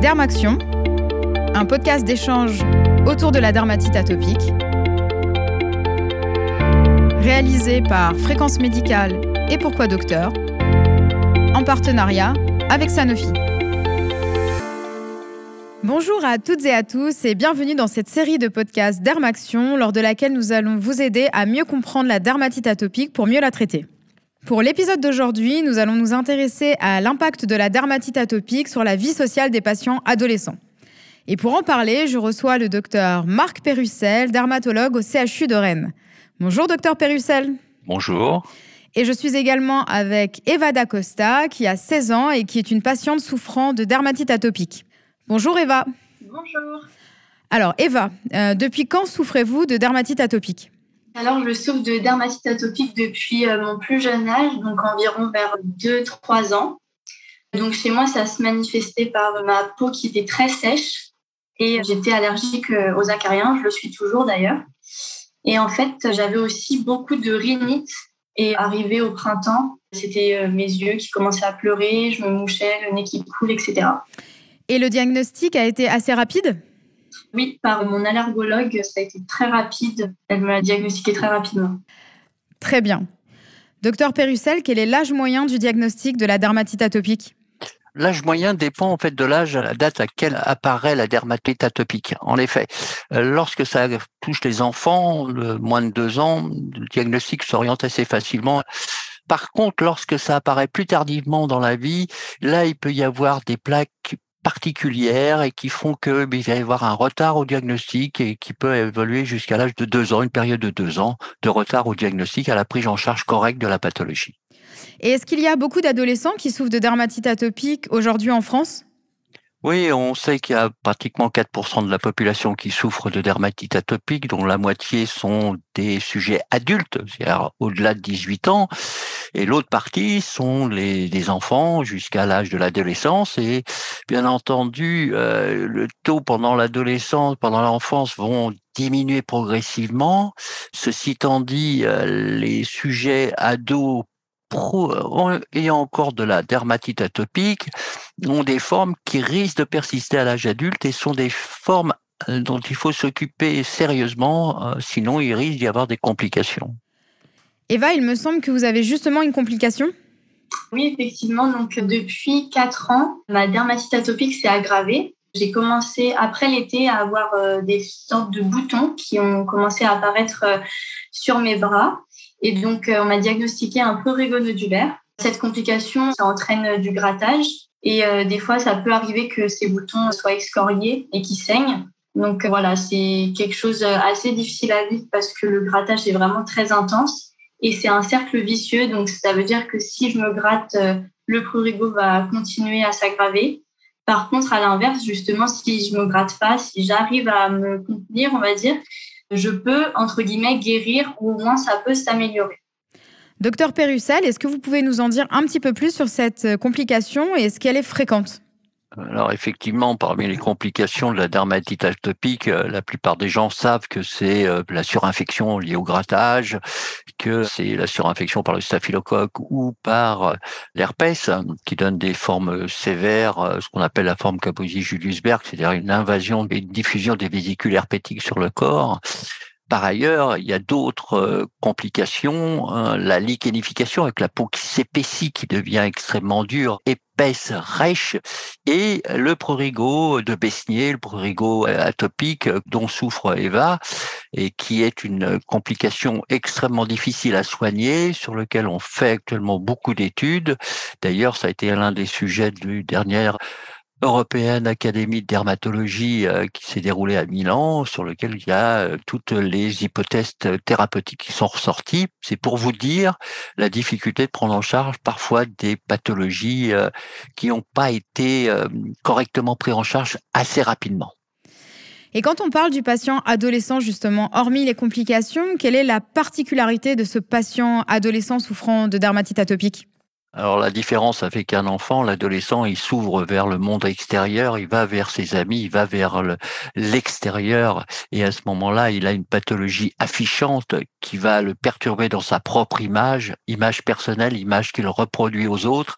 Dermaction, un podcast d'échange autour de la dermatite atopique, réalisé par Fréquence Médicale et Pourquoi Docteur, en partenariat avec Sanofi. Bonjour à toutes et à tous et bienvenue dans cette série de podcasts Dermaction lors de laquelle nous allons vous aider à mieux comprendre la dermatite atopique pour mieux la traiter. Pour l'épisode d'aujourd'hui, nous allons nous intéresser à l'impact de la dermatite atopique sur la vie sociale des patients adolescents. Et pour en parler, je reçois le docteur Marc Pérussel, dermatologue au CHU de Rennes. Bonjour docteur Pérussel. Bonjour. Et je suis également avec Eva Dacosta, qui a 16 ans et qui est une patiente souffrant de dermatite atopique. Bonjour Eva. Bonjour. Alors Eva, euh, depuis quand souffrez-vous de dermatite atopique? Alors, je souffre de dermatite atopique depuis euh, mon plus jeune âge, donc environ vers 2-3 ans. Donc, chez moi, ça se manifestait par ma peau qui était très sèche et j'étais allergique euh, aux acariens, je le suis toujours d'ailleurs. Et en fait, j'avais aussi beaucoup de rhinite et arrivé au printemps, c'était euh, mes yeux qui commençaient à pleurer, je me mouchais, le nez qui coule, etc. Et le diagnostic a été assez rapide? Oui, par mon allergologue, ça a été très rapide. Elle me l'a diagnostiqué très rapidement. Très bien. Docteur Pérussel, quel est l'âge moyen du diagnostic de la dermatite atopique? L'âge moyen dépend en fait de l'âge à la date à laquelle apparaît la dermatite atopique. En effet, euh, lorsque ça touche les enfants, le moins de deux ans, le diagnostic s'oriente assez facilement. Par contre, lorsque ça apparaît plus tardivement dans la vie, là, il peut y avoir des plaques particulières et qui font que ben, il va y avoir un retard au diagnostic et qui peut évoluer jusqu'à l'âge de deux ans, une période de deux ans de retard au diagnostic à la prise en charge correcte de la pathologie. Et est-ce qu'il y a beaucoup d'adolescents qui souffrent de dermatite atopique aujourd'hui en France? Oui, on sait qu'il y a pratiquement 4% de la population qui souffre de dermatite atopique, dont la moitié sont des sujets adultes, c'est-à-dire au-delà de 18 ans, et l'autre partie sont les, enfants jusqu'à l'âge de l'adolescence. Et bien entendu, euh, le taux pendant l'adolescence, pendant l'enfance vont diminuer progressivement. Ceci étant dit, euh, les sujets ados ayant encore de la dermatite atopique ont des formes qui risquent de persister à l'âge adulte et sont des formes euh, dont il faut s'occuper sérieusement, euh, sinon il risque d'y avoir des complications. Eva, il me semble que vous avez justement une complication. Oui, effectivement. Donc, depuis 4 ans, ma dermatite atopique s'est aggravée. J'ai commencé après l'été à avoir euh, des sortes de boutons qui ont commencé à apparaître sur mes bras. Et donc, euh, on m'a diagnostiqué un prurigo nodulaire. Cette complication, ça entraîne du grattage. Et euh, des fois, ça peut arriver que ces boutons soient excoriés et qui saignent. Donc voilà, c'est quelque chose assez difficile à vivre parce que le grattage est vraiment très intense et c'est un cercle vicieux. Donc ça veut dire que si je me gratte, euh, le prurigo va continuer à s'aggraver. Par contre, à l'inverse, justement, si je me gratte pas, si j'arrive à me contenir, on va dire, je peux, entre guillemets, guérir ou au moins ça peut s'améliorer. Docteur Pérussel, est-ce que vous pouvez nous en dire un petit peu plus sur cette euh, complication et est-ce qu'elle est fréquente? Alors effectivement, parmi les complications de la dermatite atopique, euh, la plupart des gens savent que c'est euh, la surinfection liée au grattage, que c'est la surinfection par le staphylocoque ou par l'herpès qui donne des formes sévères, ce qu'on appelle la forme Kaposi-Juliusberg, c'est-à-dire une invasion une diffusion des vésicules herpétiques sur le corps. Par ailleurs, il y a d'autres euh, complications, hein, la lichenification avec la peau qui s'épaissit, qui devient extrêmement dure, épaisse, rêche, et le prurigo de Besnier, le prurigo euh, atopique dont souffre Eva, et qui est une complication extrêmement difficile à soigner, sur lequel on fait actuellement beaucoup d'études. D'ailleurs, ça a été l'un des sujets du dernier européenne Académie de dermatologie euh, qui s'est déroulée à Milan, sur lequel il y a euh, toutes les hypothèses thérapeutiques qui sont ressorties. C'est pour vous dire la difficulté de prendre en charge parfois des pathologies euh, qui n'ont pas été correctement prises en charge assez rapidement. Et quand on parle du patient adolescent, justement, hormis les complications, quelle est la particularité de ce patient adolescent souffrant de dermatite atopique? Alors la différence avec un enfant, l'adolescent, il s'ouvre vers le monde extérieur, il va vers ses amis, il va vers l'extérieur, et à ce moment-là, il a une pathologie affichante qui va le perturber dans sa propre image, image personnelle, image qu'il reproduit aux autres.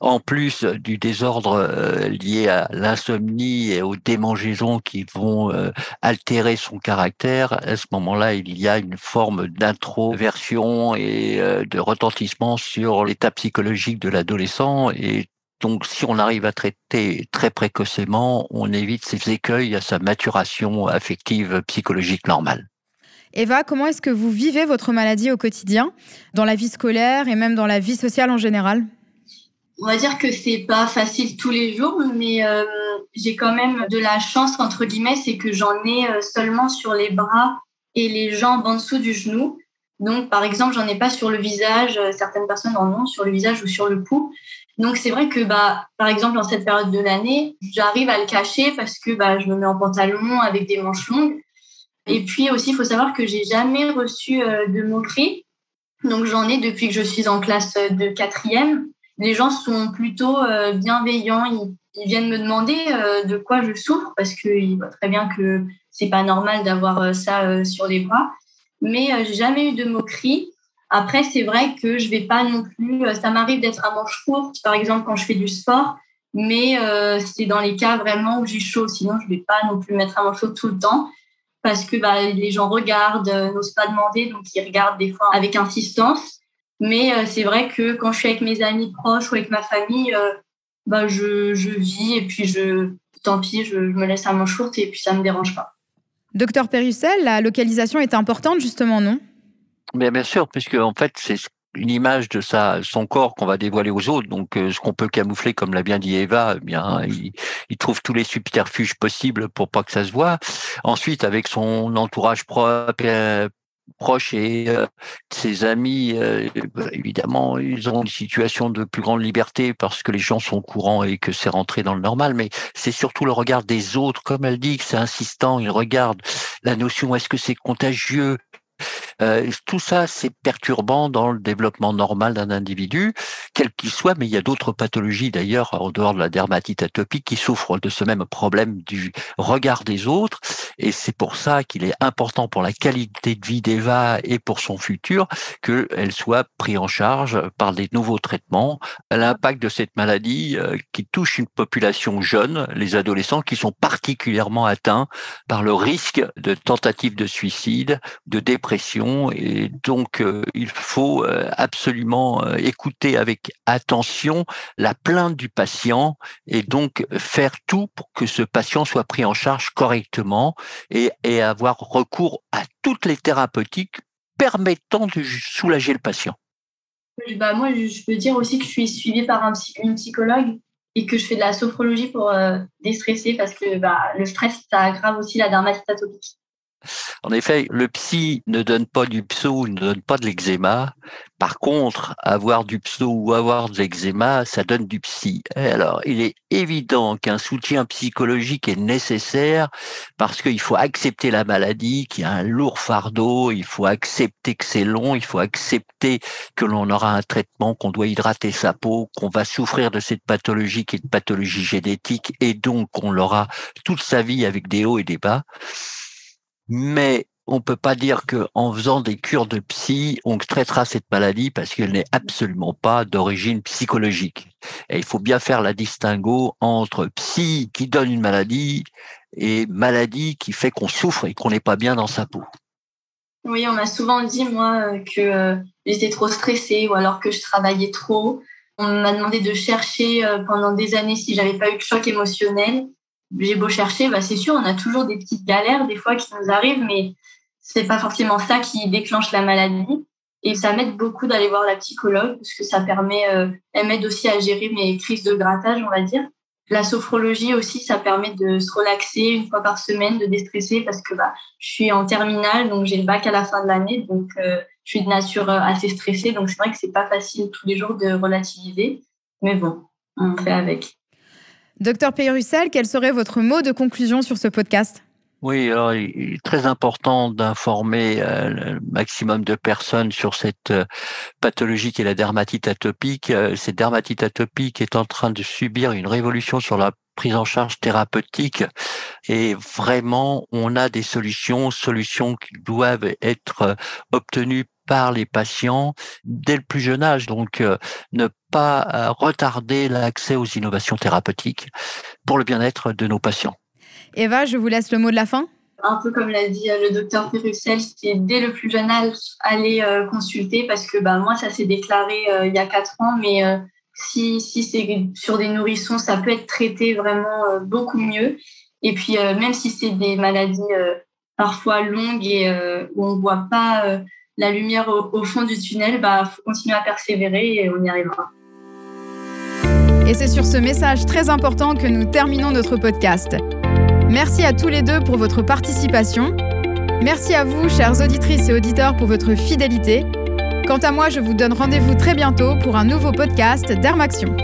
En plus du désordre euh, lié à l'insomnie et aux démangeaisons qui vont euh, altérer son caractère, à ce moment-là, il y a une forme d'introversion et euh, de retentissement sur l'état psychologique de l'adolescent et donc, si on arrive à traiter très précocement, on évite ces écueils à sa maturation affective psychologique normale. Eva, comment est-ce que vous vivez votre maladie au quotidien, dans la vie scolaire et même dans la vie sociale en général? On va dire que c'est pas facile tous les jours, mais euh, j'ai quand même de la chance entre guillemets, c'est que j'en ai euh, seulement sur les bras et les jambes en dessous du genou. Donc, par exemple, j'en ai pas sur le visage. Euh, certaines personnes en ont sur le visage ou sur le cou. Donc, c'est vrai que, bah, par exemple, dans cette période de l'année, j'arrive à le cacher parce que bah, je me mets en pantalon avec des manches longues. Et puis aussi, il faut savoir que j'ai jamais reçu de moquerie. Donc, j'en ai depuis que je suis en classe de quatrième les gens sont plutôt euh, bienveillants. Ils, viennent me demander euh, de quoi je souffre parce qu'ils voient très bien que c'est pas normal d'avoir euh, ça sur les bras. Mais j'ai jamais eu de moquerie. Après, c'est vrai que je vais pas non plus. ça m'arrive d'être à manche courte, par exemple quand je fais du sport, mais c'est dans les cas vraiment où j'ai chaud. Sinon, je vais pas non plus mettre à manche courte tout le temps parce que bah, les gens regardent, n'osent pas demander, donc ils regardent des fois avec insistance. Mais euh, c'est vrai que quand je suis avec mes amis proches ou avec ma famille, euh, bah, je, je, vis et puis je, tant pis, je, me laisse à mon short et puis ça ne me dérange pas. Docteur Pérussel, la localisation est importante justement, non? Bien, bien sûr, puisque en fait, c'est une image de sa, son corps qu'on va dévoiler aux autres. Donc, euh, ce qu'on peut camoufler, comme l'a bien dit Eva, eh bien, il, il, trouve tous les subterfuges possibles pour pas que ça se voit. Ensuite, avec son entourage propre, proches et euh, ses amis, euh, bah, évidemment, ils ont une situation de plus grande liberté parce que les gens sont courants et que c'est rentré dans le normal, mais c'est surtout le regard des autres, comme elle dit, que c'est insistant, ils regardent la notion est-ce que c'est contagieux? Euh, tout ça, c'est perturbant dans le développement normal d'un individu, quel qu'il soit, mais il y a d'autres pathologies d'ailleurs, en dehors de la dermatite atopique, qui souffrent de ce même problème du regard des autres. Et c'est pour ça qu'il est important pour la qualité de vie d'Eva et pour son futur qu'elle soit prise en charge par des nouveaux traitements. L'impact de cette maladie euh, qui touche une population jeune, les adolescents, qui sont particulièrement atteints par le risque de tentative de suicide, de dépression et donc euh, il faut euh, absolument euh, écouter avec attention la plainte du patient et donc faire tout pour que ce patient soit pris en charge correctement et, avoir recours à toutes les thérapeutiques permettant de soulager le patient. Bah moi, je peux dire aussi que je suis suivie par un, une psychologue et que je fais de la sophrologie pour déstresser parce que bah, le stress, ça aggrave aussi la dermatite atopique. En effet, le psy ne donne pas du pso, ne donne pas de l'eczéma. Par contre, avoir du pso ou avoir de l'eczéma, ça donne du psy. Alors, il est évident qu'un soutien psychologique est nécessaire parce qu'il faut accepter la maladie, qui a un lourd fardeau, il faut accepter que c'est long, il faut accepter que l'on aura un traitement, qu'on doit hydrater sa peau, qu'on va souffrir de cette pathologie qui est une pathologie génétique et donc on l'aura toute sa vie avec des hauts et des bas mais on peut pas dire que en faisant des cures de psy, on traitera cette maladie parce qu'elle n'est absolument pas d'origine psychologique. Et il faut bien faire la distinguo entre psy qui donne une maladie et maladie qui fait qu'on souffre et qu'on n'est pas bien dans sa peau. Oui, on m'a souvent dit, moi, euh, que euh, j'étais trop stressée ou alors que je travaillais trop. On m'a demandé de chercher euh, pendant des années si j'avais pas eu de choc émotionnel j'ai beau chercher, bah c'est sûr, on a toujours des petites galères des fois qui nous arrivent, mais c'est pas forcément ça qui déclenche la maladie. Et ça m'aide beaucoup d'aller voir la psychologue parce que ça permet, euh, elle m'aide aussi à gérer mes crises de grattage, on va dire. La sophrologie aussi, ça permet de se relaxer une fois par semaine, de déstresser parce que bah, je suis en terminale, donc j'ai le bac à la fin de l'année, donc euh, je suis de nature euh, assez stressée, donc c'est vrai que c'est pas facile tous les jours de relativiser, mais bon, on fait avec. Docteur Pérussel, quel serait votre mot de conclusion sur ce podcast? Oui, il est très important d'informer euh, le maximum de personnes sur cette euh, pathologie qui est la dermatite atopique. Euh, cette dermatite atopique est en train de subir une révolution sur la prise en charge thérapeutique et vraiment on a des solutions, solutions qui doivent être obtenues par les patients dès le plus jeune âge. Donc, ne pas retarder l'accès aux innovations thérapeutiques pour le bien-être de nos patients. Eva, je vous laisse le mot de la fin un peu comme l'a dit le docteur Perussel, c'est dès le plus jeune âge aller consulter parce que bah, moi, ça s'est déclaré il y a quatre ans, mais si, si c'est sur des nourrissons, ça peut être traité vraiment beaucoup mieux. Et puis, même si c'est des maladies parfois longues et où on ne voit pas la lumière au, fond du tunnel, bah, faut continuer à persévérer et on y arrivera. Et c'est sur ce message très important que nous terminons notre podcast. Merci à tous les deux pour votre participation. Merci à vous, chères auditrices et auditeurs, pour votre fidélité. Quant à moi, je vous donne rendez-vous très bientôt pour un nouveau podcast d'Hermaction.